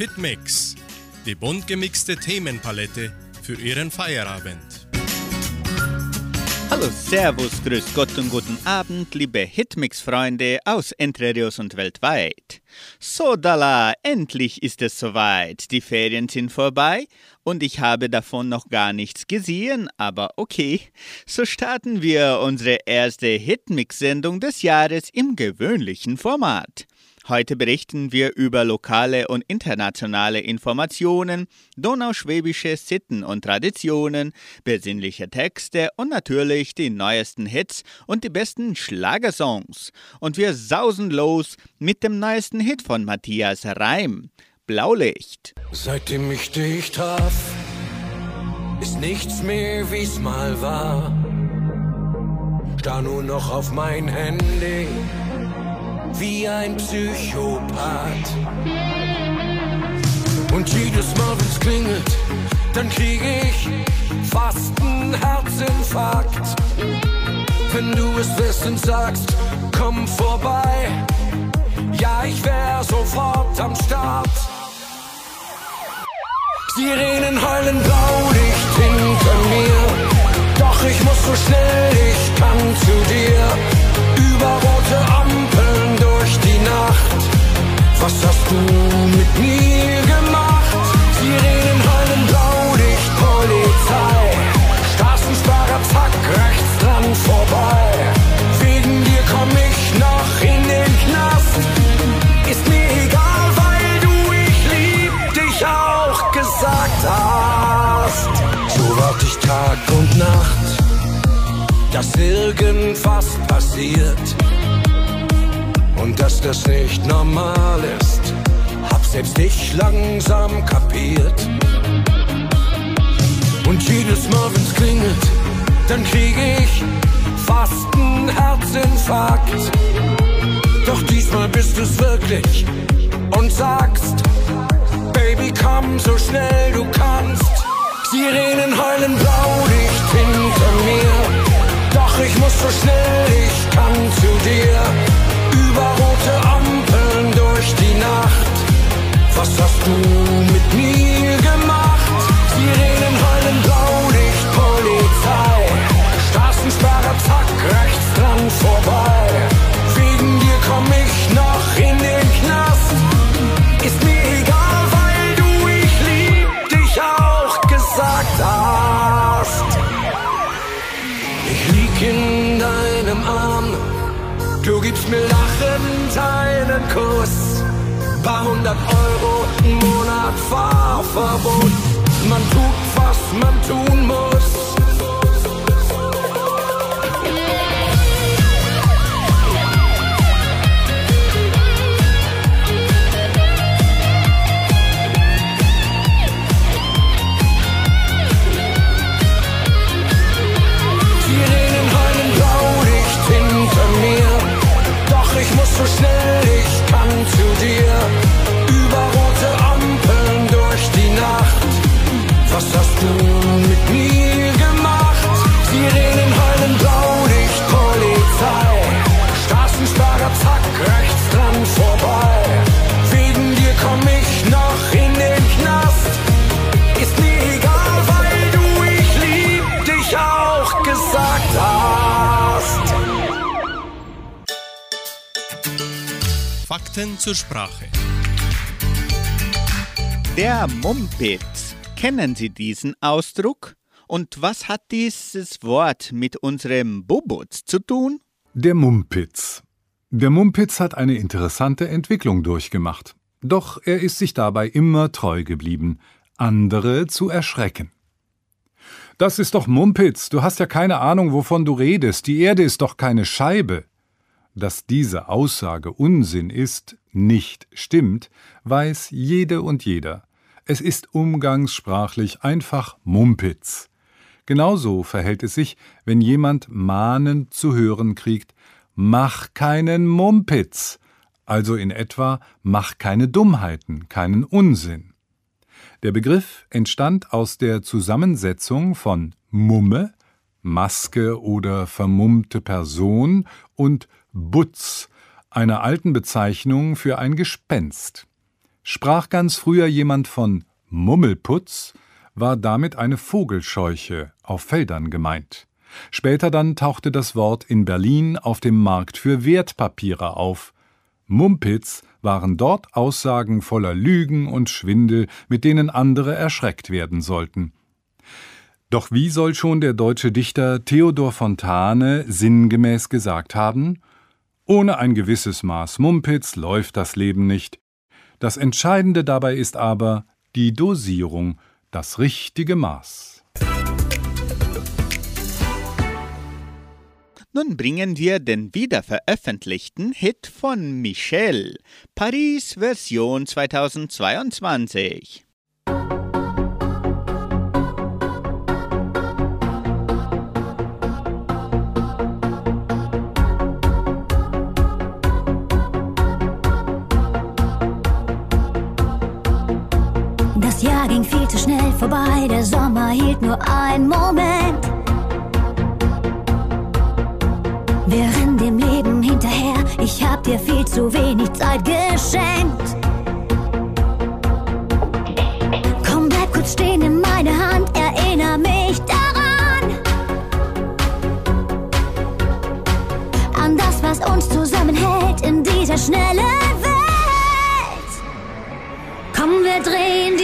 Hitmix, die bunt gemixte Themenpalette für Ihren Feierabend. Hallo, Servus, Grüß Gott und guten Abend, liebe Hitmix-Freunde aus Entre Rios und weltweit. So, Dalla, endlich ist es soweit. Die Ferien sind vorbei und ich habe davon noch gar nichts gesehen, aber okay. So starten wir unsere erste Hitmix-Sendung des Jahres im gewöhnlichen Format. Heute berichten wir über lokale und internationale Informationen, donauschwäbische Sitten und Traditionen, besinnliche Texte und natürlich die neuesten Hits und die besten Schlagersongs. Und wir sausen los mit dem neuesten Hit von Matthias Reim, Blaulicht. Seitdem ich dich traf, ist nichts mehr wie's mal war. Starr nur noch auf mein Handy wie ein Psychopath. Und jedes Mal, wenn's klingelt, dann krieg ich fast einen Herzinfarkt. Wenn du es wirst und sagst, komm vorbei, ja, ich wär sofort am Start. Sirenen heulen Blaulicht hinter mir, doch ich muss so schnell ich kann zu dir. Über rote Ampeln Nacht. Was hast du mit mir gemacht? Sirenen heulen Blaulicht, Polizei. Straßensperrer, zack, rechts dran vorbei. Wegen dir komm ich noch in den Knast. Ist mir egal, weil du ich lieb dich auch gesagt hast. So wart ich Tag und Nacht, dass irgendwas passiert und dass das nicht normal ist, hab selbst ich langsam kapiert. Und jedes Mal, wenn's klingelt, dann krieg ich fast einen Herzinfarkt. Doch diesmal bist du's wirklich und sagst, Baby, komm so schnell du kannst. Sirenen heulen Blaulicht hinter mir. Doch ich muss so schnell ich kann zu dir über rote Ampeln durch die Nacht. Was hast du mit mir gemacht? Sirenen heulen Blaulicht, Polizei. Straßensperre, zack, rechts dran vorbei. Wegen dir komm ich noch in den Knast. Ist mir egal, weil du ich lieb dich auch gesagt hast. Ich lieg in deinem Arm Du gibst mir einen Kuss. Paar hundert Euro im Monat Fahrverbot. Man tut, was man tun muss. so schnell zu dir. Über rote Ampeln durch die Nacht. Was hast du mit mir gemacht? Sirenen Fakten zur Sprache. Der Mumpitz. Kennen Sie diesen Ausdruck? Und was hat dieses Wort mit unserem Bubutz zu tun? Der Mumpitz. Der Mumpitz hat eine interessante Entwicklung durchgemacht. Doch er ist sich dabei immer treu geblieben, andere zu erschrecken. Das ist doch Mumpitz, du hast ja keine Ahnung, wovon du redest, die Erde ist doch keine Scheibe. Dass diese Aussage Unsinn ist, nicht stimmt, weiß jede und jeder. Es ist umgangssprachlich einfach Mumpitz. Genauso verhält es sich, wenn jemand mahnend zu hören kriegt, mach keinen Mumpitz, also in etwa mach keine Dummheiten, keinen Unsinn. Der Begriff entstand aus der Zusammensetzung von Mumme, Maske oder vermummte Person und Butz, einer alten Bezeichnung für ein Gespenst. Sprach ganz früher jemand von Mummelputz, war damit eine Vogelscheuche auf Feldern gemeint. Später dann tauchte das Wort in Berlin auf dem Markt für Wertpapiere auf. Mumpitz waren dort Aussagen voller Lügen und Schwindel, mit denen andere erschreckt werden sollten. Doch wie soll schon der deutsche Dichter Theodor Fontane sinngemäß gesagt haben? Ohne ein gewisses Maß Mumpitz läuft das Leben nicht. Das Entscheidende dabei ist aber die Dosierung, das richtige Maß. Nun bringen wir den wiederveröffentlichten Hit von Michel, Paris Version 2022. vorbei, der Sommer hielt nur einen Moment. Wir rennen dem Leben hinterher, ich hab dir viel zu wenig Zeit geschenkt. Komm, bleib kurz stehen, in meine Hand, erinner mich daran. An das, was uns zusammenhält in dieser schnellen Welt. Komm, wir drehen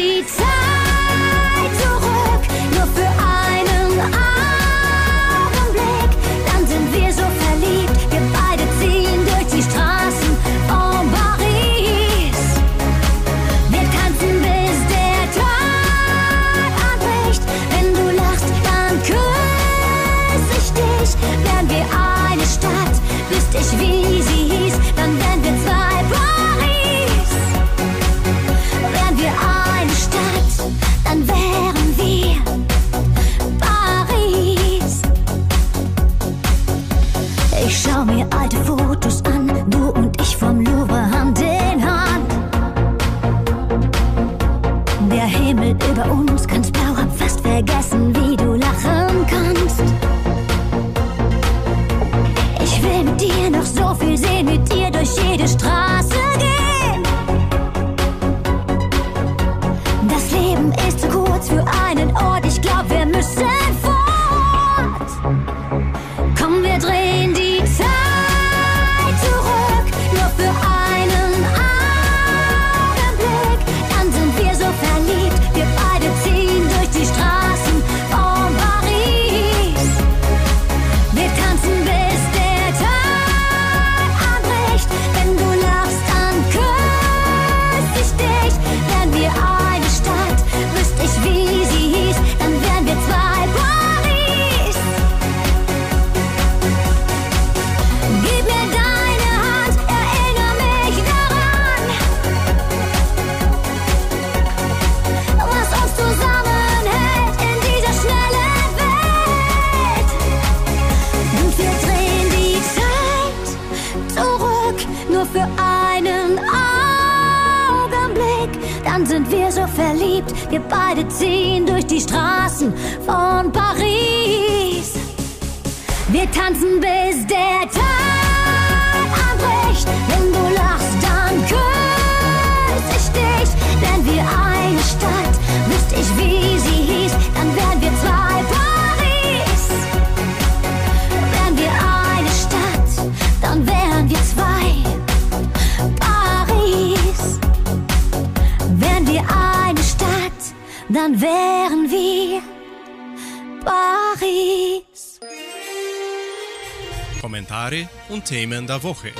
Themen der Woche.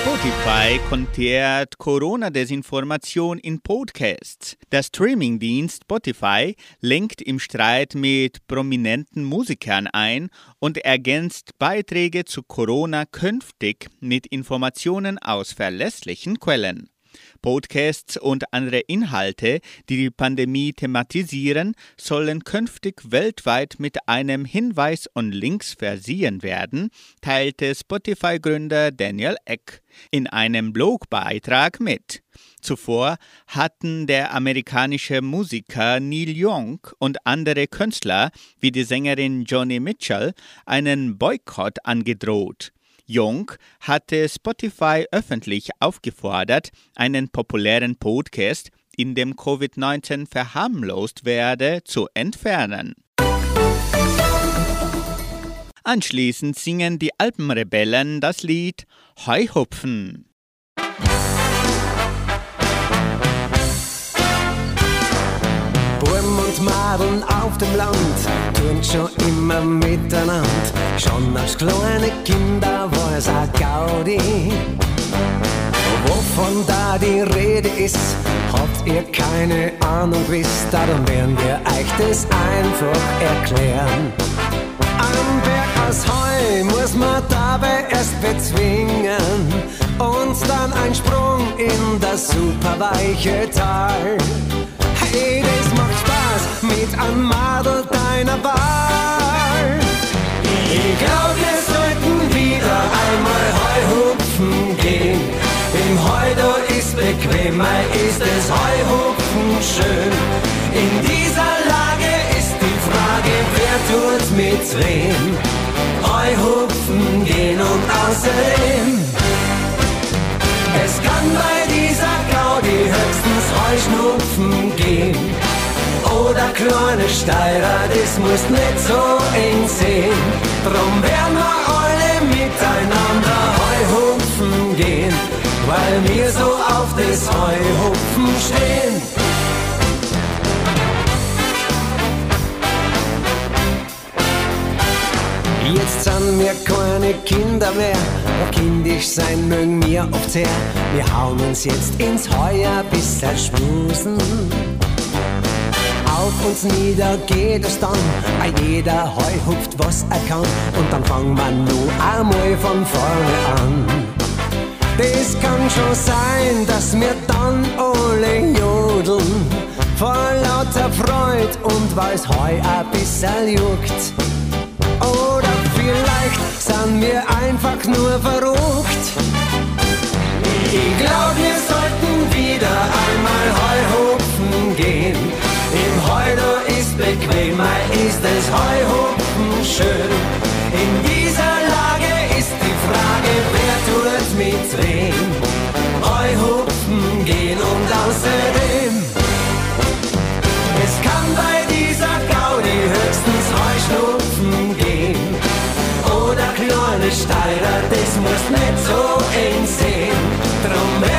Spotify kontert Corona-Desinformation in Podcasts. Der Streamingdienst Spotify lenkt im Streit mit prominenten Musikern ein und ergänzt Beiträge zu Corona künftig mit Informationen aus verlässlichen Quellen. Podcasts und andere Inhalte, die die Pandemie thematisieren, sollen künftig weltweit mit einem Hinweis und Links versehen werden, teilte Spotify-Gründer Daniel Eck in einem Blogbeitrag mit. Zuvor hatten der amerikanische Musiker Neil Young und andere Künstler wie die Sängerin Joni Mitchell einen Boykott angedroht. Jung hatte Spotify öffentlich aufgefordert, einen populären Podcast, in dem Covid-19 verharmlost werde, zu entfernen. Anschließend singen die Alpenrebellen das Lied Heuhupfen. Madeln auf dem Land tun schon immer miteinander. Schon als kleine Kinder war es ein Gaudi. Wovon da die Rede ist, habt ihr keine Ahnung wisst, darum werden wir euch das einfach erklären. Am Berg aus Heu muss man dabei erst bezwingen und dann ein Sprung in das superweiche Tal. Hey, das macht Spaß mit einem Madel deiner Wahl. Ich glaub, wir sollten wieder einmal Heuhupfen gehen. Im Heu da ist bequemer, ist es Heuhupfen kleine Steirer, das muss nicht so eng sehen. Drum werden wir alle miteinander Heuhupfen gehen, weil wir so auf das Heuhupfen stehen. Jetzt sind wir keine Kinder mehr, doch kindisch sein mögen wir oft sehr. Wir hauen uns jetzt ins Heuer bis schmusen. Auf uns nieder geht es dann, ein jeder Heu hupft, was er kann. Und dann fangen wir nur einmal von vorne an. Das kann schon sein, dass wir dann alle jodeln. Vor lauter Freud und weil's Heu ein bisschen juckt. Oder vielleicht sind wir einfach nur verrückt. Ich glaub, wir sollten wieder einmal Heuhupfen gehen. Bequemer, ist es Heuhupfen schön. In dieser Lage ist die Frage, wer tut mit wem? Heuhupfen gehen und außerdem. Es kann bei dieser Gaudi höchstens Heuschnupfen gehen. Oder kleine Steirer, das muss nicht so eng sehen. Drum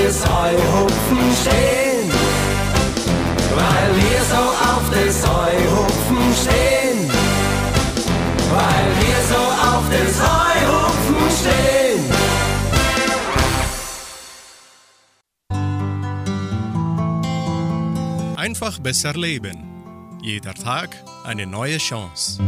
auf das Heuhupfen stehen. Weil wir so auf das Heuhupfen stehen. Weil wir so auf das Heuhupfen stehen. Einfach besser leben. Jeder Tag eine neue Chance.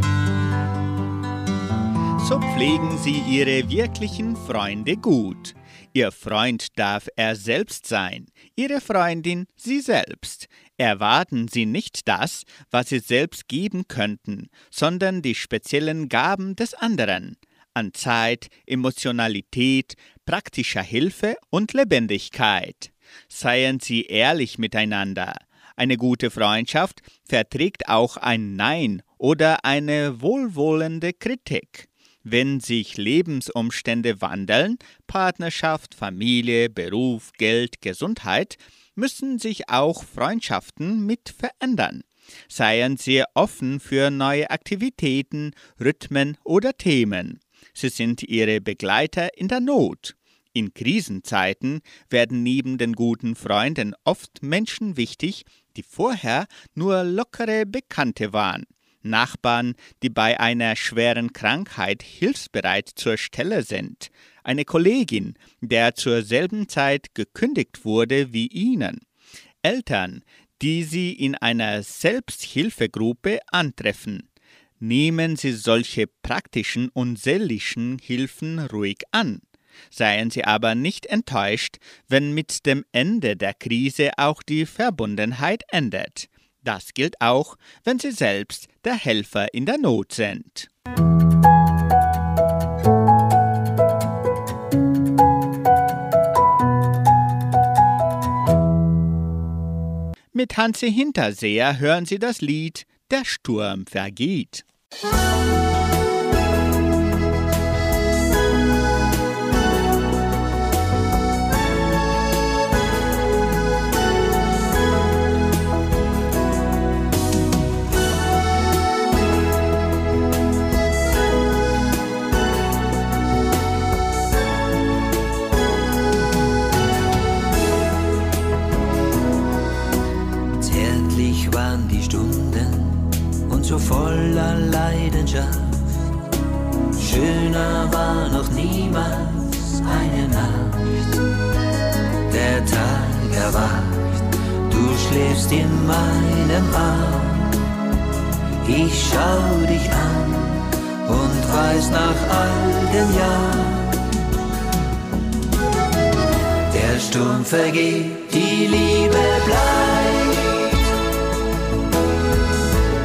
So pflegen Sie Ihre wirklichen Freunde gut. Ihr Freund darf er selbst sein, Ihre Freundin Sie selbst. Erwarten Sie nicht das, was Sie selbst geben könnten, sondern die speziellen Gaben des anderen an Zeit, Emotionalität, praktischer Hilfe und Lebendigkeit. Seien Sie ehrlich miteinander. Eine gute Freundschaft verträgt auch ein Nein oder eine wohlwollende Kritik. Wenn sich Lebensumstände wandeln, Partnerschaft, Familie, Beruf, Geld, Gesundheit, müssen sich auch Freundschaften mit verändern. Seien Sie offen für neue Aktivitäten, Rhythmen oder Themen. Sie sind Ihre Begleiter in der Not. In Krisenzeiten werden neben den guten Freunden oft Menschen wichtig, die vorher nur lockere Bekannte waren. Nachbarn, die bei einer schweren Krankheit hilfsbereit zur Stelle sind. Eine Kollegin, der zur selben Zeit gekündigt wurde wie Ihnen. Eltern, die Sie in einer Selbsthilfegruppe antreffen. Nehmen Sie solche praktischen und seelischen Hilfen ruhig an. Seien Sie aber nicht enttäuscht, wenn mit dem Ende der Krise auch die Verbundenheit endet. Das gilt auch, wenn Sie selbst der Helfer in der Not sind. Mit Hansi Hinterseher hören Sie das Lied Der Sturm vergeht. Zärtlich Schöner war noch niemals eine Nacht. Der Tag erwacht, du schläfst in meinem Arm. Ich schau dich an und weiß nach all den Jahren. Der Sturm vergeht, die Liebe bleibt,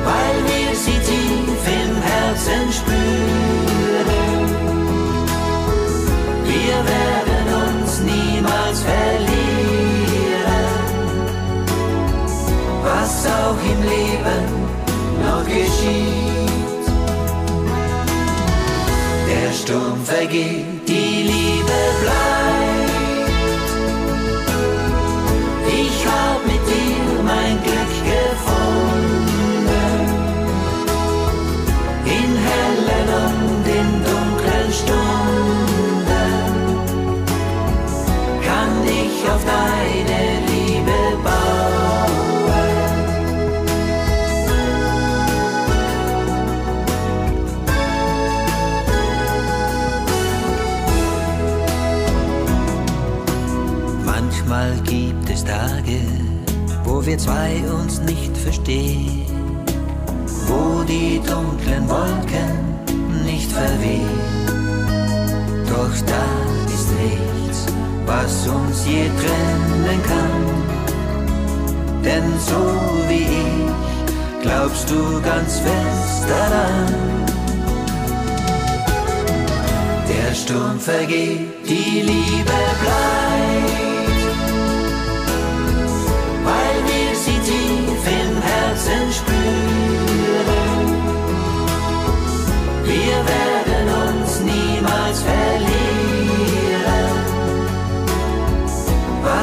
weil wir sie tief im Herzen spüren. Werden uns niemals verlieren, was auch im Leben noch geschieht. Der Sturm vergeht, die Liebe bleibt. Auf deine Liebe bauen. Manchmal gibt es Tage, wo wir zwei uns nicht verstehen, wo die dunklen Wolken nicht verwehen. Doch da ist nichts, was uns je trennen kann. Denn so wie ich, glaubst du ganz fest daran. Der Sturm vergeht, die Liebe bleibt,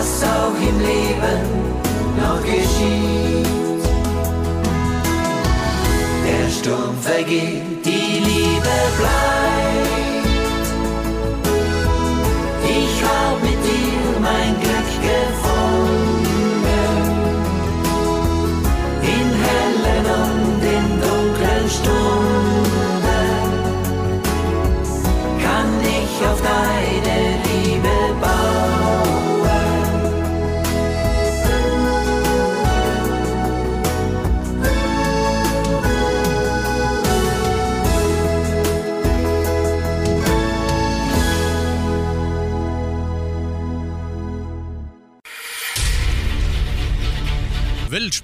was auch im Leben noch geschieht. Der Sturm vergeht, die Liebe bleibt.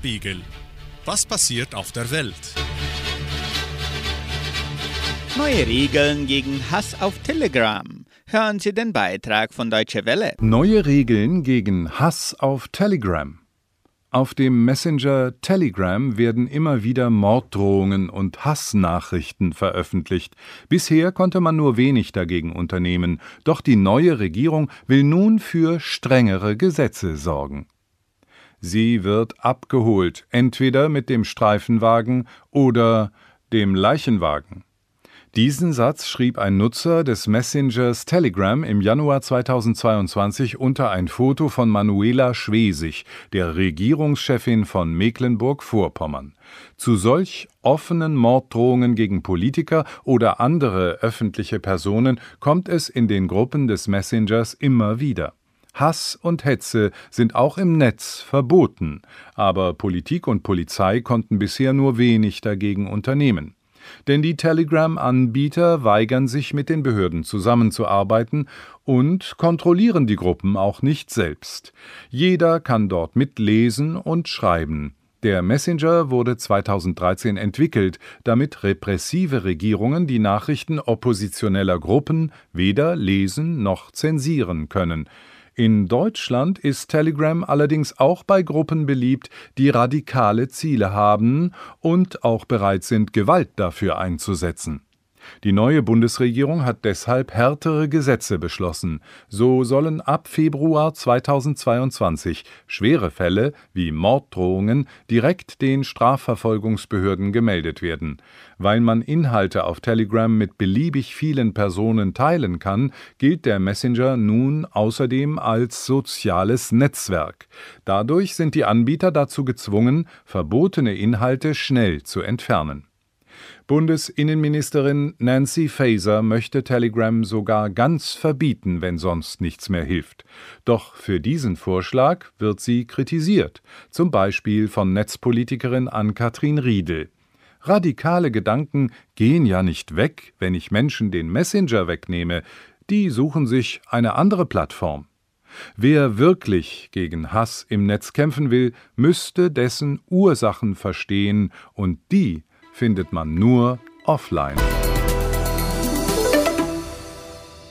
Weltspiegel. Was passiert auf der Welt? Neue Regeln gegen Hass auf Telegram. Hören Sie den Beitrag von Deutsche Welle. Neue Regeln gegen Hass auf Telegram. Auf dem Messenger Telegram werden immer wieder Morddrohungen und Hassnachrichten veröffentlicht. Bisher konnte man nur wenig dagegen unternehmen, doch die neue Regierung will nun für strengere Gesetze sorgen. Sie wird abgeholt, entweder mit dem Streifenwagen oder dem Leichenwagen. Diesen Satz schrieb ein Nutzer des Messengers Telegram im Januar 2022 unter ein Foto von Manuela Schwesig, der Regierungschefin von Mecklenburg-Vorpommern. Zu solch offenen Morddrohungen gegen Politiker oder andere öffentliche Personen kommt es in den Gruppen des Messengers immer wieder. Hass und Hetze sind auch im Netz verboten, aber Politik und Polizei konnten bisher nur wenig dagegen unternehmen. Denn die Telegram-Anbieter weigern sich mit den Behörden zusammenzuarbeiten und kontrollieren die Gruppen auch nicht selbst. Jeder kann dort mitlesen und schreiben. Der Messenger wurde 2013 entwickelt, damit repressive Regierungen die Nachrichten oppositioneller Gruppen weder lesen noch zensieren können. In Deutschland ist Telegram allerdings auch bei Gruppen beliebt, die radikale Ziele haben und auch bereit sind, Gewalt dafür einzusetzen. Die neue Bundesregierung hat deshalb härtere Gesetze beschlossen. So sollen ab Februar 2022 schwere Fälle wie Morddrohungen direkt den Strafverfolgungsbehörden gemeldet werden. Weil man Inhalte auf Telegram mit beliebig vielen Personen teilen kann, gilt der Messenger nun außerdem als soziales Netzwerk. Dadurch sind die Anbieter dazu gezwungen, verbotene Inhalte schnell zu entfernen. Bundesinnenministerin Nancy Faeser möchte Telegram sogar ganz verbieten, wenn sonst nichts mehr hilft. Doch für diesen Vorschlag wird sie kritisiert, zum Beispiel von Netzpolitikerin Ann-Kathrin Riedel. Radikale Gedanken gehen ja nicht weg, wenn ich Menschen den Messenger wegnehme, die suchen sich eine andere Plattform. Wer wirklich gegen Hass im Netz kämpfen will, müsste dessen Ursachen verstehen, und die findet man nur offline.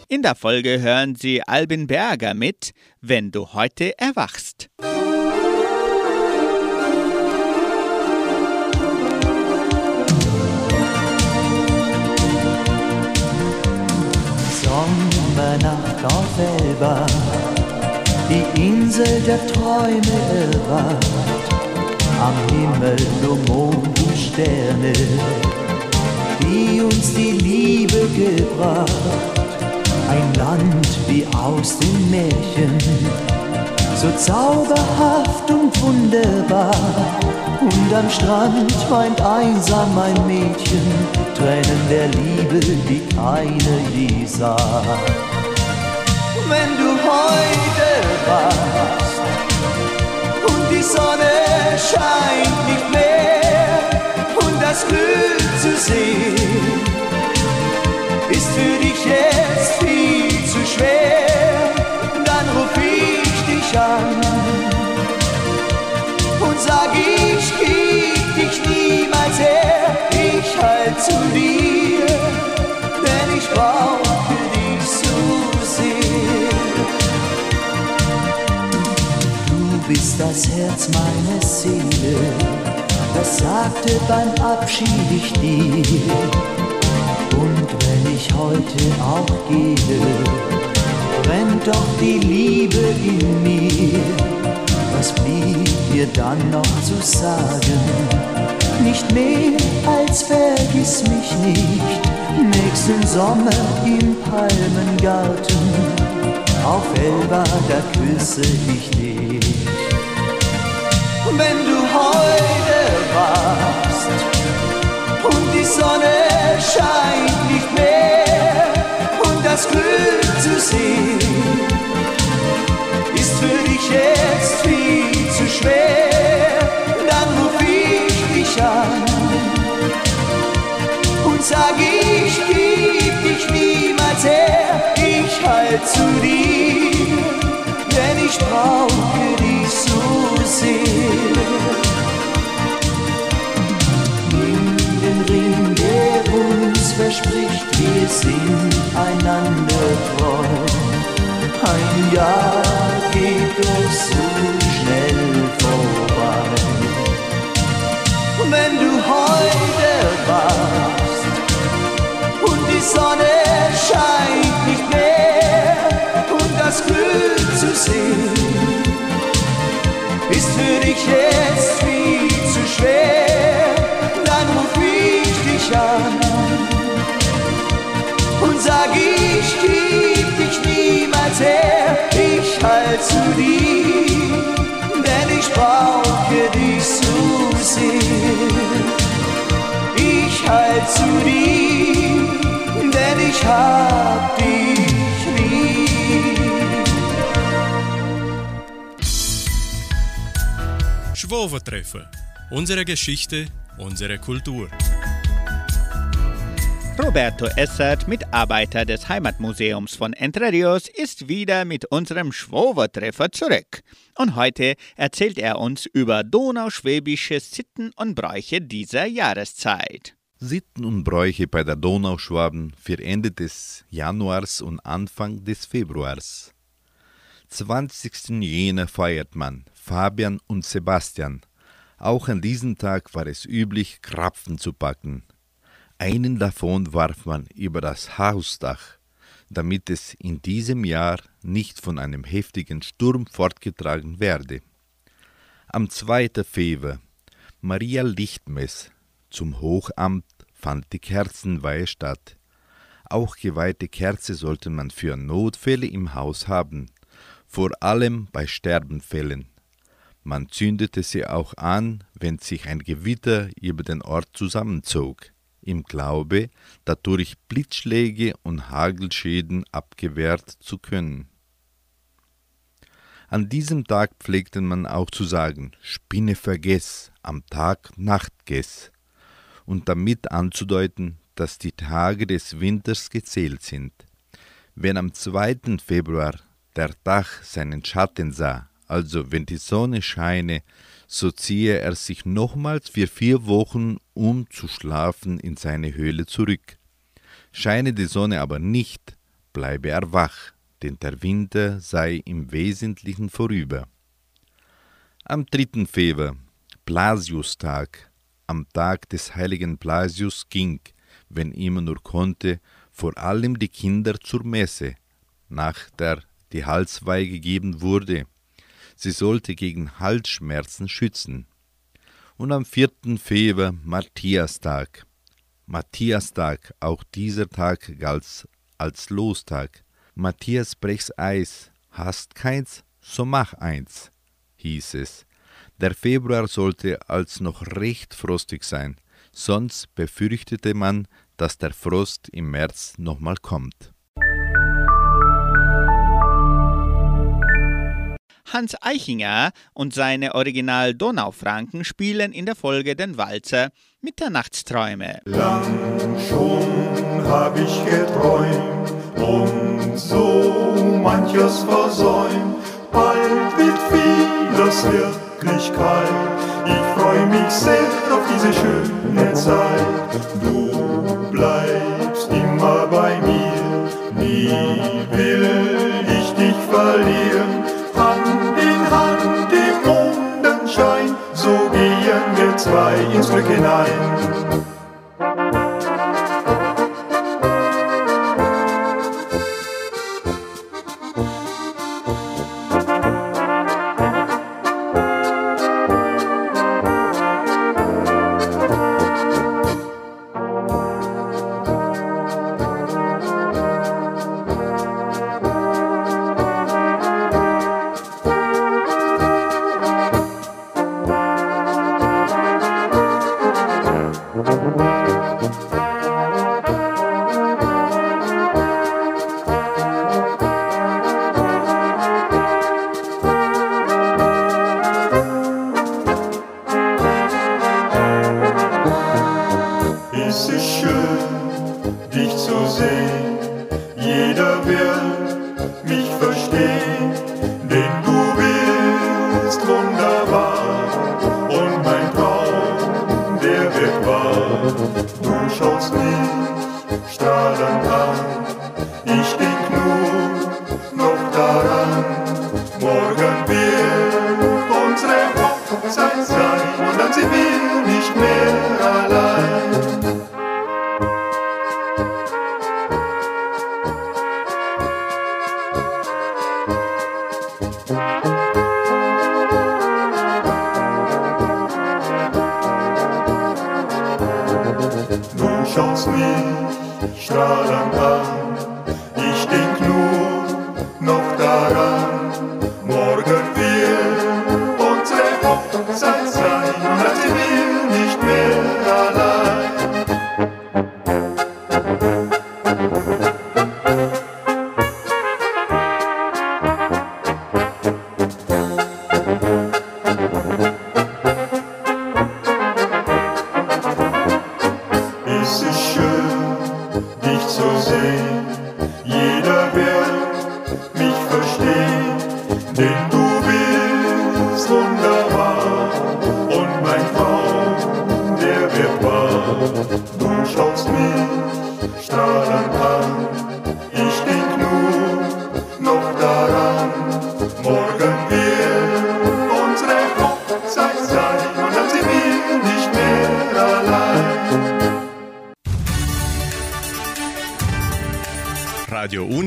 In der Folge hören Sie Albin Berger mit Wenn du heute erwachst. Sommernacht auf Elba, die Insel der Träume erwacht. Am Himmel nur Mond und Sterne, die uns die Liebe gebracht. Ein Land wie aus den Märchen, so zauberhaft und wunderbar. Und am Strand weint einsam ein Mädchen, Tränen der Liebe, die keiner je sah. Wenn du heute wachst und die Sonne scheint nicht mehr und das Glück zu sehen. Ist für dich jetzt viel zu schwer, dann ruf ich dich an und sag das Herz meiner Seele, das sagte beim Abschied ich dir. Und wenn ich heute auch gehe, brennt doch die Liebe in mir. Was blieb dir dann noch zu sagen? Nicht mehr als vergiss mich nicht. Nächsten Sommer im Palmengarten, auf Elba, da küsse ich dich. Wachst und die Sonne scheint nicht mehr und das Glück zu sehen ist für dich jetzt viel zu schwer, dann ruf ich dich an und sag ich gib dich niemals her, ich halt zu dir, denn ich brauche dich so sehr. Uns verspricht, wir sind einander treu. Ein Jahr geht doch so schnell vorbei. Wenn du heute wachst und die Sonne scheint nicht mehr und das Glück zu sehen ist für dich jetzt sag ich gib dich niemals her, ich halt zu dir, denn ich brauche dich so sehr. Ich halt zu dir, denn ich hab dich lieb. Schwovertreffen. Unsere Geschichte, unsere Kultur. Roberto Essert, Mitarbeiter des Heimatmuseums von Entre Rios, ist wieder mit unserem Schwovertreffer zurück. Und heute erzählt er uns über donauschwäbische Sitten und Bräuche dieser Jahreszeit. Sitten und Bräuche bei der Donauschwaben für Ende des Januars und Anfang des Februars. 20. Jänner feiert man Fabian und Sebastian. Auch an diesem Tag war es üblich, Krapfen zu packen. Einen davon warf man über das Hausdach, damit es in diesem Jahr nicht von einem heftigen Sturm fortgetragen werde. Am 2. Februar, Maria Lichtmess, zum Hochamt fand die Kerzenweihe statt. Auch geweihte Kerze sollte man für Notfälle im Haus haben, vor allem bei Sterbenfällen. Man zündete sie auch an, wenn sich ein Gewitter über den Ort zusammenzog, im Glaube, dadurch Blitzschläge und Hagelschäden abgewehrt zu können. An diesem Tag pflegte man auch zu sagen, Spinne vergess, am Tag Nacht gess, und damit anzudeuten, dass die Tage des Winters gezählt sind. Wenn am 2. Februar der Tag seinen Schatten sah, also wenn die Sonne scheine, so ziehe er sich nochmals für vier Wochen, um zu schlafen, in seine Höhle zurück. Scheine die Sonne aber nicht, bleibe er wach, denn der Winter sei im Wesentlichen vorüber. Am 3. Februar, Blasiustag, am Tag des heiligen Blasius ging, wenn immer nur konnte, vor allem die Kinder zur Messe, nach der die Halsweih gegeben wurde. Sie sollte gegen Halsschmerzen schützen. Und am 4. Februar Matthiastag. Matthiastag, auch dieser Tag galt als Lostag. Matthias brechs Eis, hast keins, so mach eins, hieß es. Der Februar sollte als noch recht frostig sein, sonst befürchtete man, dass der Frost im März nochmal kommt. Hans Eichinger und seine Original Donaufranken spielen in der Folge den Walzer Mitternachtsträume. Lang schon hab ich geträumt und so manches versäumt. Bald wird vieles Wirklichkeit. Ich freu mich sehr auf diese schöne Zeit. Du bleibst zwei ins Glück hinein.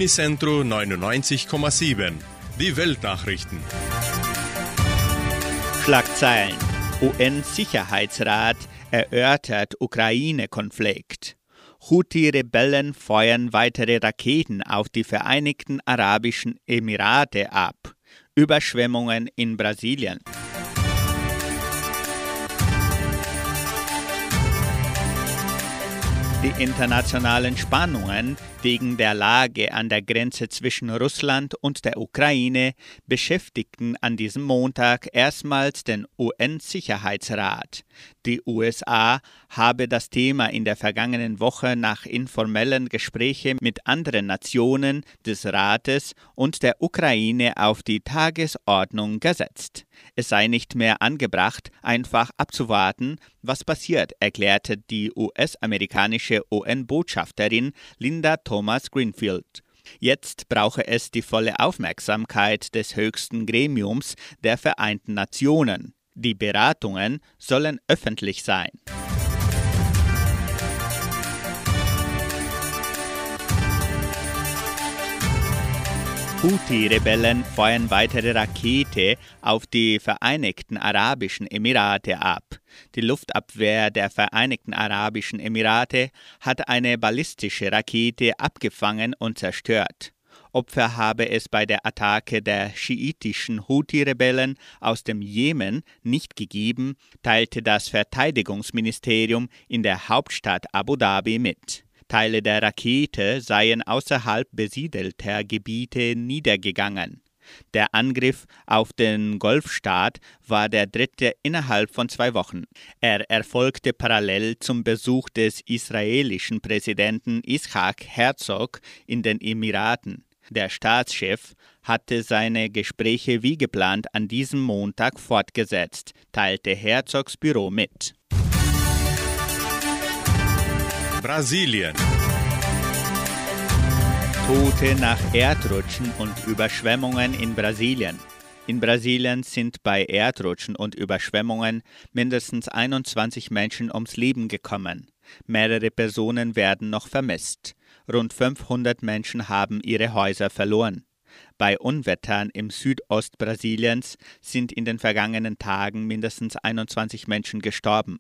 Unicentro 99,7. Die Weltnachrichten. Schlagzeilen. UN-Sicherheitsrat erörtert Ukraine-Konflikt. Houthi-Rebellen feuern weitere Raketen auf die Vereinigten Arabischen Emirate ab. Überschwemmungen in Brasilien. Die internationalen Spannungen wegen der Lage an der Grenze zwischen Russland und der Ukraine beschäftigten an diesem Montag erstmals den UN-Sicherheitsrat. Die USA habe das Thema in der vergangenen Woche nach informellen Gesprächen mit anderen Nationen des Rates und der Ukraine auf die Tagesordnung gesetzt. Es sei nicht mehr angebracht, einfach abzuwarten, was passiert, erklärte die US-amerikanische UN-Botschafterin Linda Thomas Greenfield. Jetzt brauche es die volle Aufmerksamkeit des höchsten Gremiums der Vereinten Nationen. Die Beratungen sollen öffentlich sein. Houthi-Rebellen feuern weitere Rakete auf die Vereinigten Arabischen Emirate ab. Die Luftabwehr der Vereinigten Arabischen Emirate hat eine ballistische Rakete abgefangen und zerstört. Opfer habe es bei der Attacke der schiitischen Houthi-Rebellen aus dem Jemen nicht gegeben, teilte das Verteidigungsministerium in der Hauptstadt Abu Dhabi mit. Teile der Rakete seien außerhalb besiedelter Gebiete niedergegangen. Der Angriff auf den Golfstaat war der dritte innerhalb von zwei Wochen. Er erfolgte parallel zum Besuch des israelischen Präsidenten Ishak Herzog in den Emiraten. Der Staatschef hatte seine Gespräche wie geplant an diesem Montag fortgesetzt, teilte Herzogs Büro mit. Brasilien. Tote nach Erdrutschen und Überschwemmungen in Brasilien. In Brasilien sind bei Erdrutschen und Überschwemmungen mindestens 21 Menschen ums Leben gekommen. Mehrere Personen werden noch vermisst. Rund 500 Menschen haben ihre Häuser verloren. Bei Unwettern im Südost Brasiliens sind in den vergangenen Tagen mindestens 21 Menschen gestorben.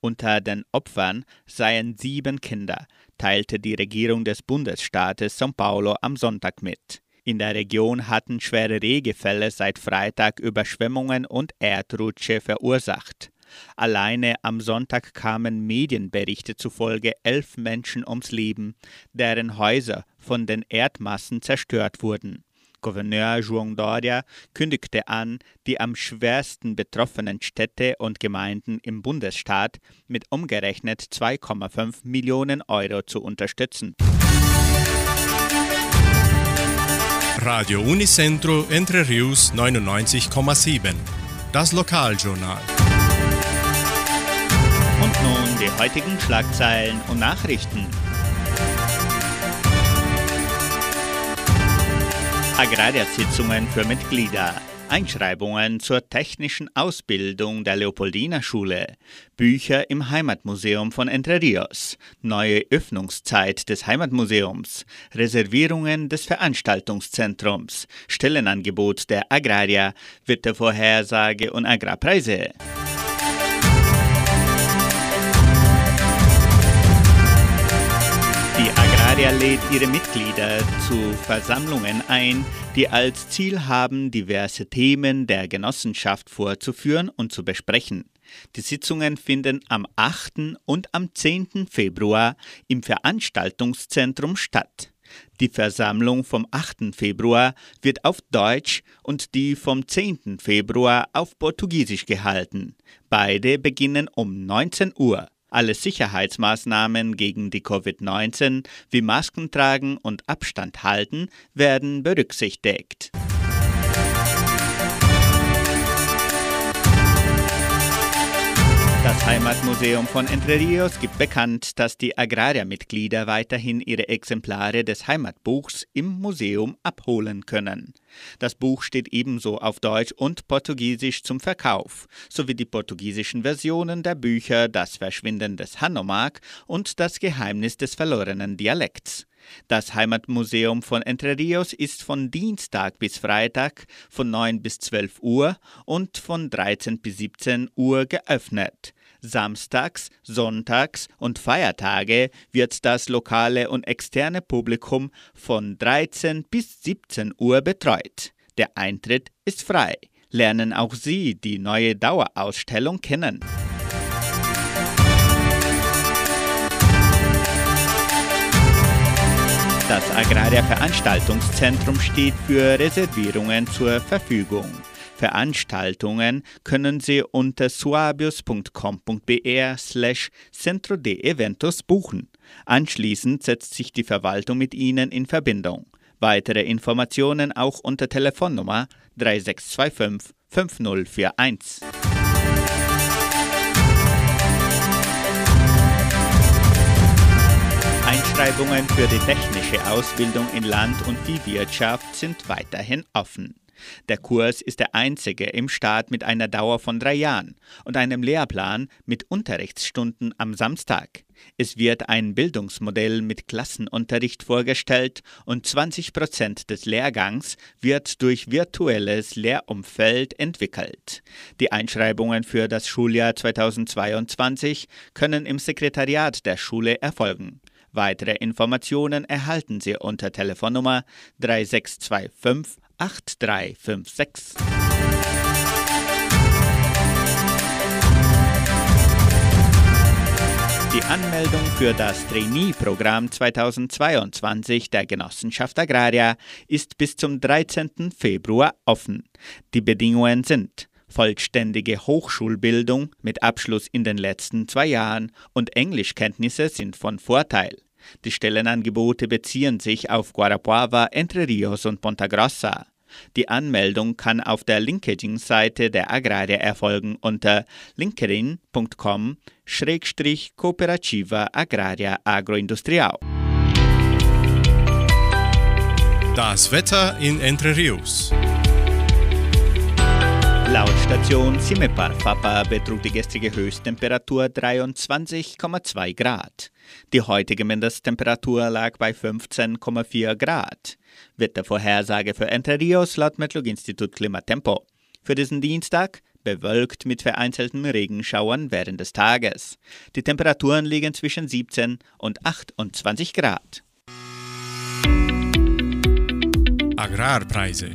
Unter den Opfern seien sieben Kinder, teilte die Regierung des Bundesstaates São Paulo am Sonntag mit. In der Region hatten schwere Regenfälle seit Freitag Überschwemmungen und Erdrutsche verursacht. Alleine am Sonntag kamen Medienberichte zufolge elf Menschen ums Leben, deren Häuser von den Erdmassen zerstört wurden. Gouverneur João Doria kündigte an, die am schwersten betroffenen Städte und Gemeinden im Bundesstaat mit umgerechnet 2,5 Millionen Euro zu unterstützen. Radio Unicentro Entre Rius 99,7. Das Lokaljournal. Und nun die heutigen Schlagzeilen und Nachrichten. Agrarsitzungen für Mitglieder. Einschreibungen zur technischen Ausbildung der Leopoldina Schule, Bücher im Heimatmuseum von Entre Rios, neue Öffnungszeit des Heimatmuseums, Reservierungen des Veranstaltungszentrums, Stellenangebot der Agrarier, Wettervorhersage und Agrarpreise. Die Agraria lädt ihre Mitglieder zu Versammlungen ein, die als Ziel haben, diverse Themen der Genossenschaft vorzuführen und zu besprechen. Die Sitzungen finden am 8. und am 10. Februar im Veranstaltungszentrum statt. Die Versammlung vom 8. Februar wird auf Deutsch und die vom 10. Februar auf Portugiesisch gehalten. Beide beginnen um 19 Uhr. Alle Sicherheitsmaßnahmen gegen die Covid-19 wie Masken tragen und Abstand halten werden berücksichtigt. Das Heimatmuseum von Entre Rios gibt bekannt, dass die Agrariermitglieder weiterhin ihre Exemplare des Heimatbuchs im Museum abholen können. Das Buch steht ebenso auf Deutsch und Portugiesisch zum Verkauf, sowie die portugiesischen Versionen der Bücher Das Verschwinden des Hanomag und Das Geheimnis des verlorenen Dialekts. Das Heimatmuseum von Entre Rios ist von Dienstag bis Freitag von 9 bis 12 Uhr und von 13 bis 17 Uhr geöffnet. Samstags, Sonntags und Feiertage wird das lokale und externe Publikum von 13 bis 17 Uhr betreut. Der Eintritt ist frei. Lernen auch Sie die neue Dauerausstellung kennen. Das Agraria Veranstaltungszentrum steht für Reservierungen zur Verfügung. Veranstaltungen können Sie unter suabius.com.br slash centro de eventos buchen. Anschließend setzt sich die Verwaltung mit Ihnen in Verbindung. Weitere Informationen auch unter Telefonnummer 3625 5041. Einschreibungen für die technische Ausbildung in Land- und Viehwirtschaft sind weiterhin offen. Der Kurs ist der einzige im Staat mit einer Dauer von drei Jahren und einem Lehrplan mit Unterrichtsstunden am Samstag. Es wird ein Bildungsmodell mit Klassenunterricht vorgestellt und 20 Prozent des Lehrgangs wird durch virtuelles Lehrumfeld entwickelt. Die Einschreibungen für das Schuljahr 2022 können im Sekretariat der Schule erfolgen. Weitere Informationen erhalten Sie unter Telefonnummer 3625 8356. Die Anmeldung für das Trainee-Programm 2022 der Genossenschaft Agraria ist bis zum 13. Februar offen. Die Bedingungen sind vollständige Hochschulbildung mit Abschluss in den letzten zwei Jahren und Englischkenntnisse sind von Vorteil. Die Stellenangebote beziehen sich auf Guarapuava, Entre Rios und Ponta Grossa. Die Anmeldung kann auf der LinkedIn-Seite der Agraria erfolgen unter linkedin.com-cooperativa agraria agroindustrial. Das Wetter in Entre Rios. Laut Station Simepar Fapa betrug die gestrige Höchsttemperatur 23,2 Grad. Die heutige Mindesttemperatur lag bei 15,4 Grad. Wettervorhersage für Entre Rios laut Metlog-Institut Klimatempo. Für diesen Dienstag bewölkt mit vereinzelten Regenschauern während des Tages. Die Temperaturen liegen zwischen 17 und 28 Grad. Agrarpreise.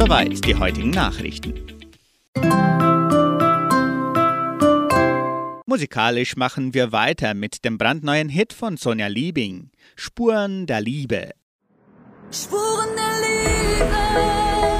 Soweit die heutigen Nachrichten. Musikalisch machen wir weiter mit dem brandneuen Hit von Sonja Liebing, Spuren der Liebe. Spuren der Liebe.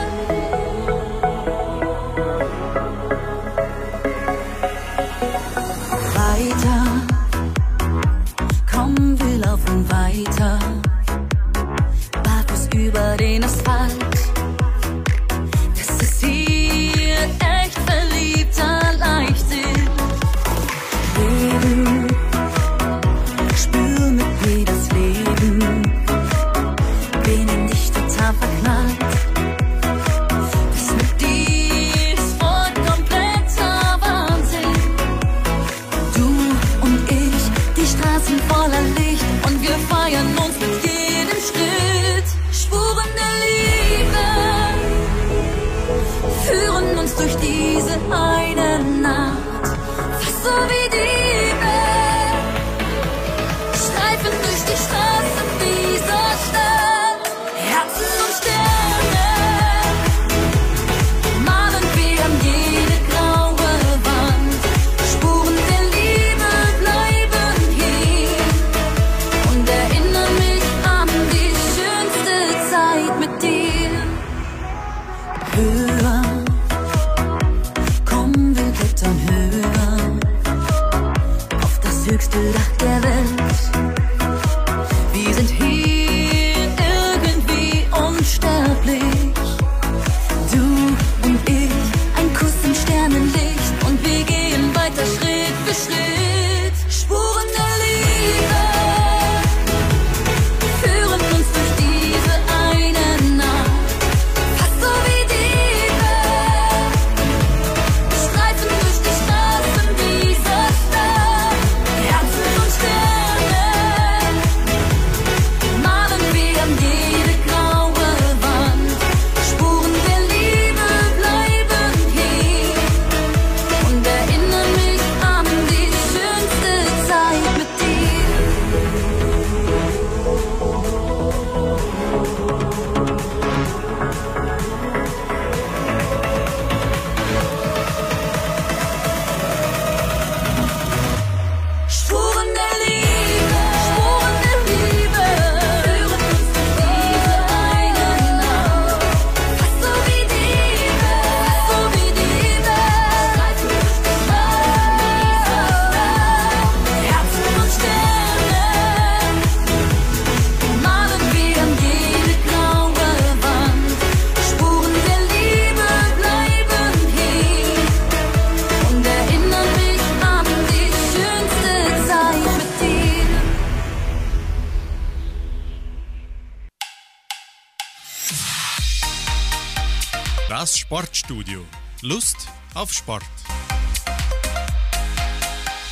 Auf Sport.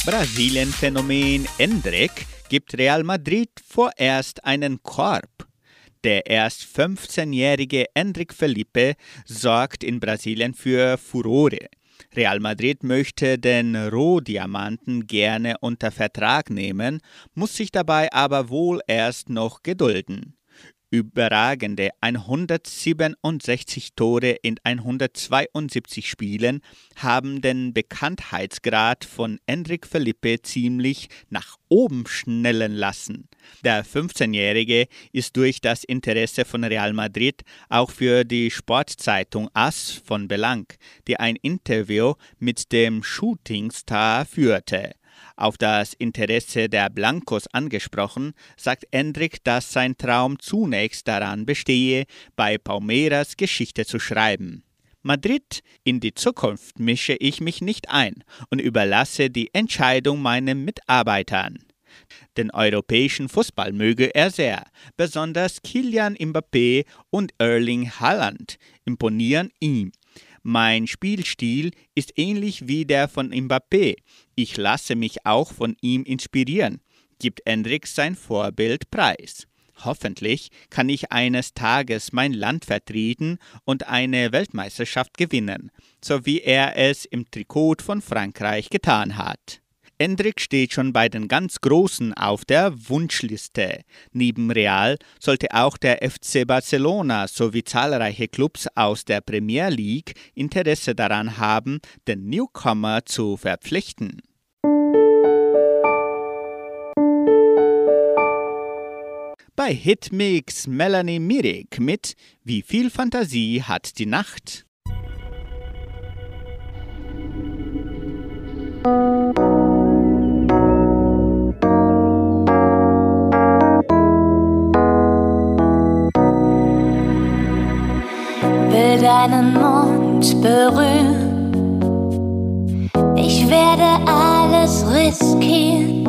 Brasilien-Phänomen Endrick gibt Real Madrid vorerst einen Korb. Der erst 15-jährige Endrick Felipe sorgt in Brasilien für Furore. Real Madrid möchte den Rohdiamanten gerne unter Vertrag nehmen, muss sich dabei aber wohl erst noch gedulden. Überragende 167 Tore in 172 Spielen haben den Bekanntheitsgrad von Enric Felipe ziemlich nach oben schnellen lassen. Der 15-Jährige ist durch das Interesse von Real Madrid auch für die Sportzeitung AS von Belang, die ein Interview mit dem Shootingstar führte. Auf das Interesse der Blancos angesprochen, sagt Endrick, dass sein Traum zunächst daran bestehe, bei Palmeiras Geschichte zu schreiben. Madrid, in die Zukunft mische ich mich nicht ein und überlasse die Entscheidung meinen Mitarbeitern. Den europäischen Fußball möge er sehr, besonders Kilian Mbappé und Erling Haaland imponieren ihm. Mein Spielstil ist ähnlich wie der von Mbappé. Ich lasse mich auch von ihm inspirieren, gibt Endricks sein Vorbild preis. Hoffentlich kann ich eines Tages mein Land vertreten und eine Weltmeisterschaft gewinnen, so wie er es im Trikot von Frankreich getan hat. Endrick steht schon bei den ganz Großen auf der Wunschliste. Neben Real sollte auch der FC Barcelona sowie zahlreiche Clubs aus der Premier League Interesse daran haben, den Newcomer zu verpflichten. Bei Hitmix Melanie Mirik mit Wie viel Fantasie hat die Nacht? Deinen Mund berühren. Ich werde alles riskieren.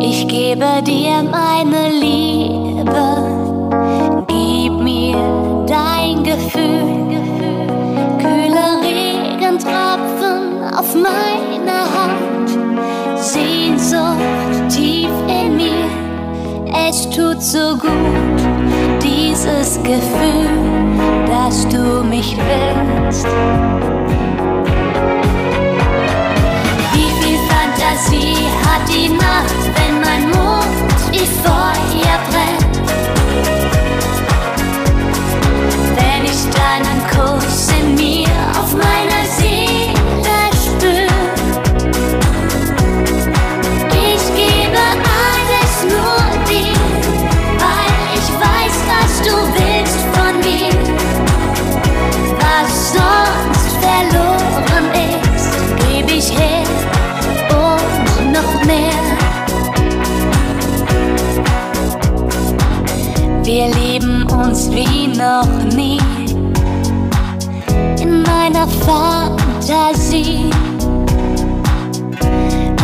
Ich gebe dir meine Liebe. Gib mir dein Gefühl. Kühle Regentropfen auf meiner Haut. Sehnsucht tief in mir. Es tut so gut, noch nie. In meiner Fantasie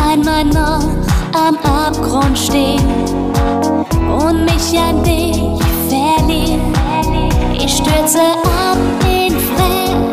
einmal noch am Abgrund stehen und mich an dich verlieren. Ich stürze ab in fremde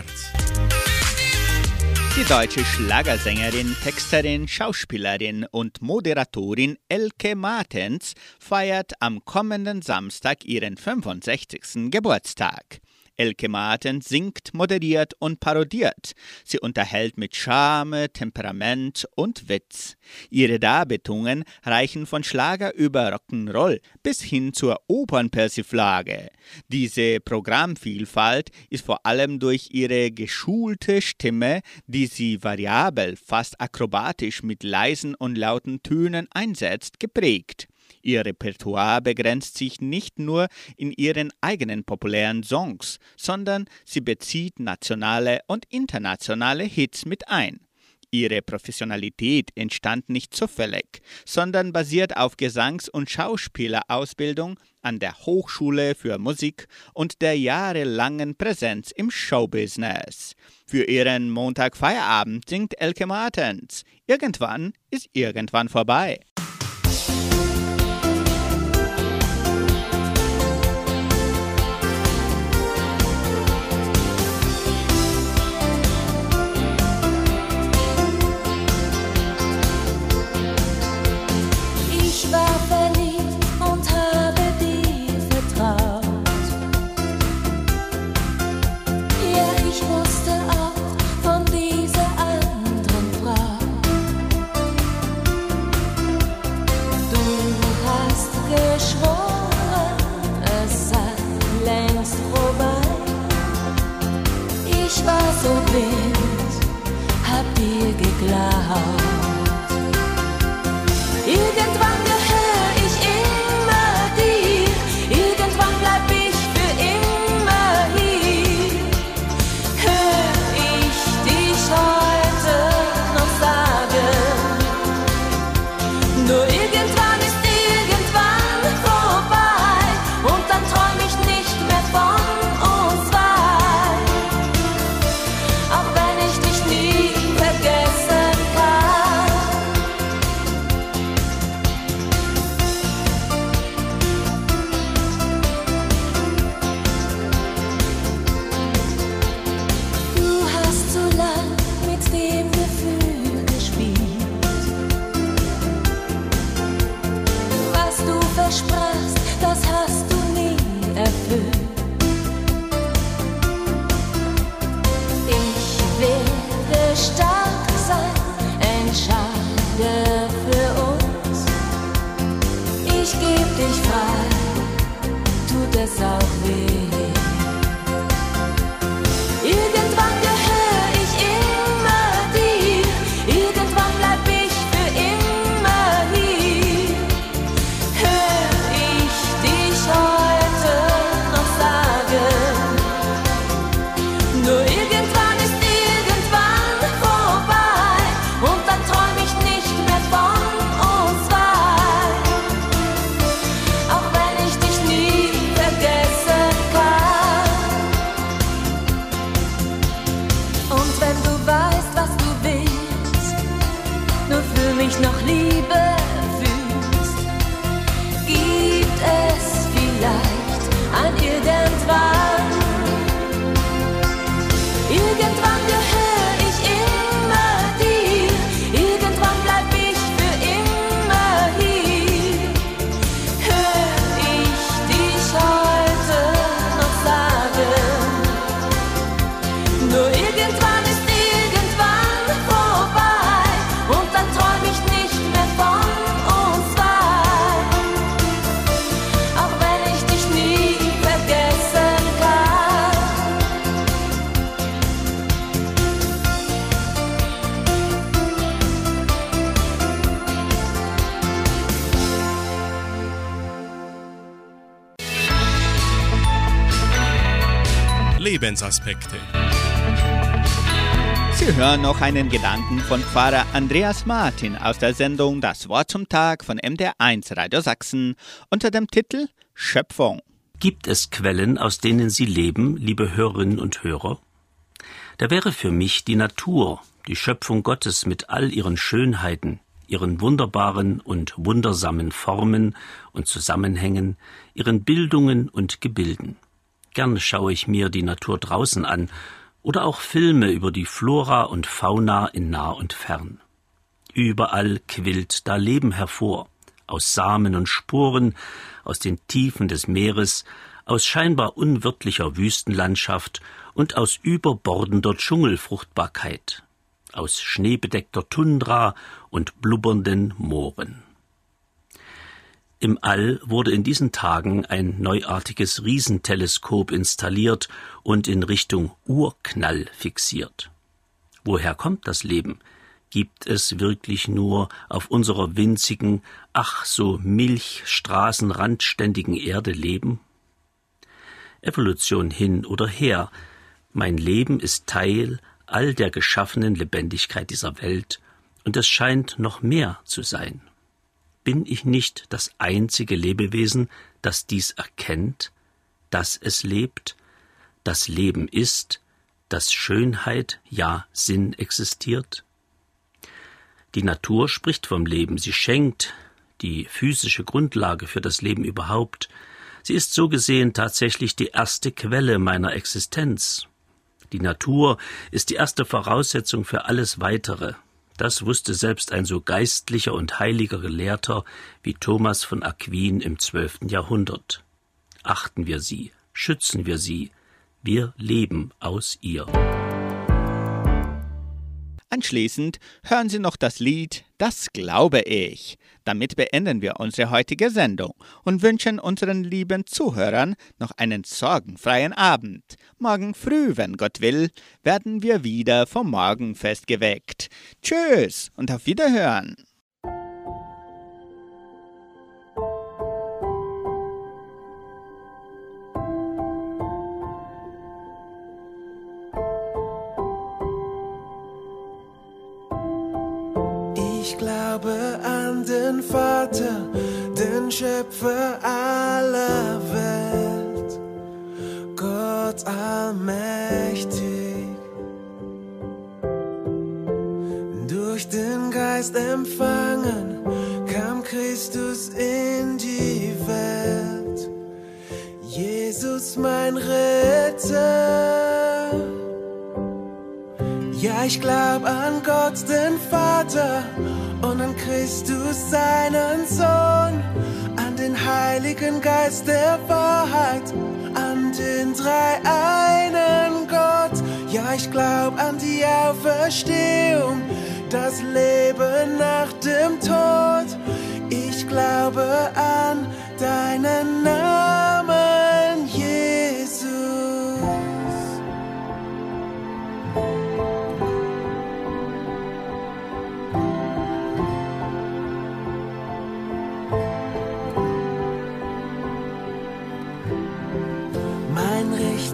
Herz. Die deutsche Schlagersängerin, Texterin, Schauspielerin und Moderatorin Elke Martens feiert am kommenden Samstag ihren 65. Geburtstag. Elke Martens singt, moderiert und parodiert. Sie unterhält mit Charme, Temperament und Witz. Ihre Darbietungen reichen von Schlager über Rock'n'Roll bis hin zur Opernpersiflage. Diese Programmvielfalt ist vor allem durch ihre geschulte Stimme, die sie variabel, fast akrobatisch mit leisen und lauten Tönen einsetzt, geprägt. Ihr Repertoire begrenzt sich nicht nur in ihren eigenen populären Songs, sondern sie bezieht nationale und internationale Hits mit ein. Ihre Professionalität entstand nicht zufällig, sondern basiert auf Gesangs- und Schauspielerausbildung an der Hochschule für Musik und der jahrelangen Präsenz im Showbusiness. Für ihren Montagfeierabend singt Elke Martens. Irgendwann ist irgendwann vorbei. now. Lebensaspekte. Sie hören noch einen Gedanken von Pfarrer Andreas Martin aus der Sendung Das Wort zum Tag von MDR1 Radio Sachsen unter dem Titel Schöpfung. Gibt es Quellen, aus denen Sie leben, liebe Hörerinnen und Hörer? Da wäre für mich die Natur, die Schöpfung Gottes mit all ihren Schönheiten, ihren wunderbaren und wundersamen Formen und Zusammenhängen, ihren Bildungen und Gebilden. Gern schaue ich mir die Natur draußen an oder auch Filme über die Flora und Fauna in nah und fern. Überall quillt da Leben hervor, aus Samen und Sporen, aus den Tiefen des Meeres, aus scheinbar unwirtlicher Wüstenlandschaft und aus überbordender Dschungelfruchtbarkeit, aus schneebedeckter Tundra und blubbernden Mooren. Im All wurde in diesen Tagen ein neuartiges Riesenteleskop installiert und in Richtung Urknall fixiert. Woher kommt das Leben? Gibt es wirklich nur auf unserer winzigen, ach so milchstraßenrandständigen Erde Leben? Evolution hin oder her, mein Leben ist Teil all der geschaffenen Lebendigkeit dieser Welt, und es scheint noch mehr zu sein. Bin ich nicht das einzige Lebewesen, das dies erkennt, dass es lebt, das Leben ist, dass Schönheit, ja Sinn existiert? Die Natur spricht vom Leben, sie schenkt die physische Grundlage für das Leben überhaupt. Sie ist so gesehen tatsächlich die erste Quelle meiner Existenz. Die Natur ist die erste Voraussetzung für alles Weitere. Das wusste selbst ein so geistlicher und heiliger Gelehrter wie Thomas von Aquin im zwölften Jahrhundert. Achten wir sie, schützen wir sie, wir leben aus ihr. Anschließend hören Sie noch das Lied Das glaube ich. Damit beenden wir unsere heutige Sendung und wünschen unseren lieben Zuhörern noch einen sorgenfreien Abend. Morgen früh, wenn Gott will, werden wir wieder vom Morgenfest geweckt. Tschüss und auf Wiederhören. Schöpfer aller Welt, Gott allmächtig. Durch den Geist empfangen kam Christus in die Welt. Jesus mein Retter. Ja, ich glaub an Gott, den Vater, und an Christus, seinen Sohn, Heiligen Geist der Wahrheit, an den dreieinen Gott. Ja, ich glaub an die Auferstehung, das Leben nach dem Tod. Ich glaube an das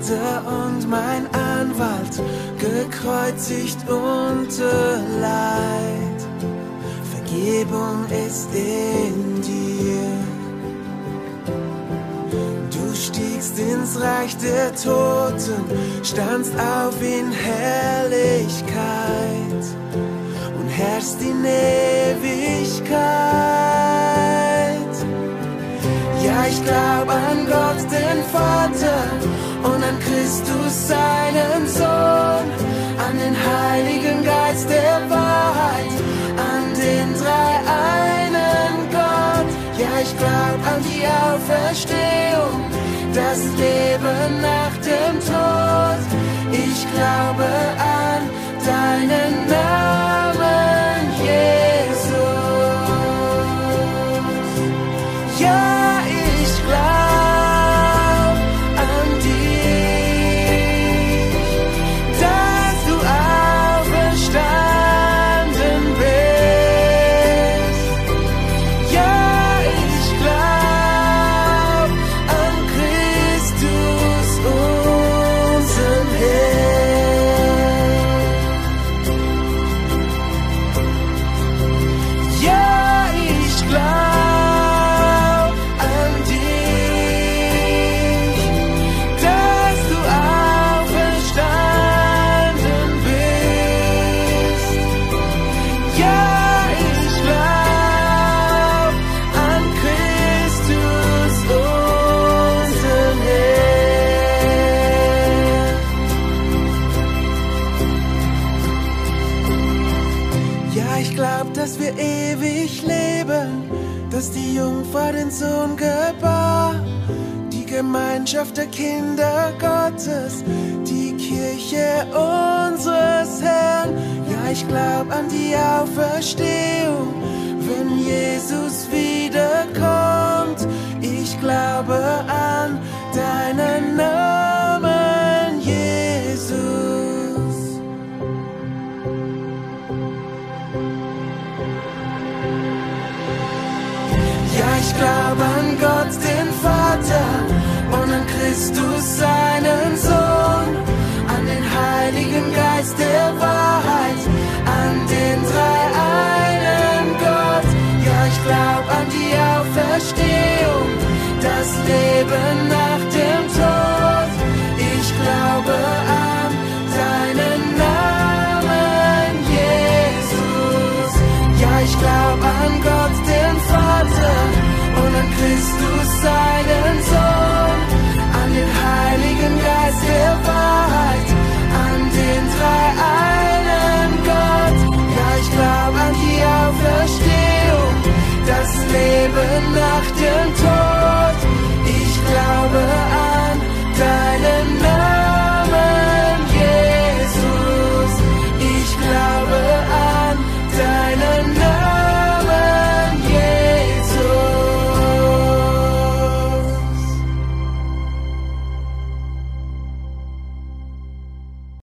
Richter und mein Anwalt, gekreuzigt unter Leid. Vergebung ist in dir. Du stiegst ins Reich der Toten, standst auf in Herrlichkeit und herrschst in Ewigkeit. Ja, ich glaub an Gott, den Vater und an Christus, seinen Sohn, an den Heiligen Geist der Wahrheit, an den drei einen Gott. Ja, ich glaub an die Auferstehung, das Leben nach dem Tod. Ich glaube an deinen Namen, dass die Jungfrau den Sohn gebar, die Gemeinschaft der Kinder Gottes, die Kirche unseres Herrn. Ja, ich glaub an die Auferstehung, wenn Jesus wiederkommt. Ich glaube an deinen Namen, Gott, den Vater und an Christus, seinen Sohn, an den Heiligen Geist der Wahrheit, an den drei einen Gott. Ja, ich glaube an die Auferstehung, das Leben nach deinen Sohn, an den Heiligen Geist der Wahrheit, an den dreieinen Gott. Ja, ich glaube an die Auferstehung, das Leben nach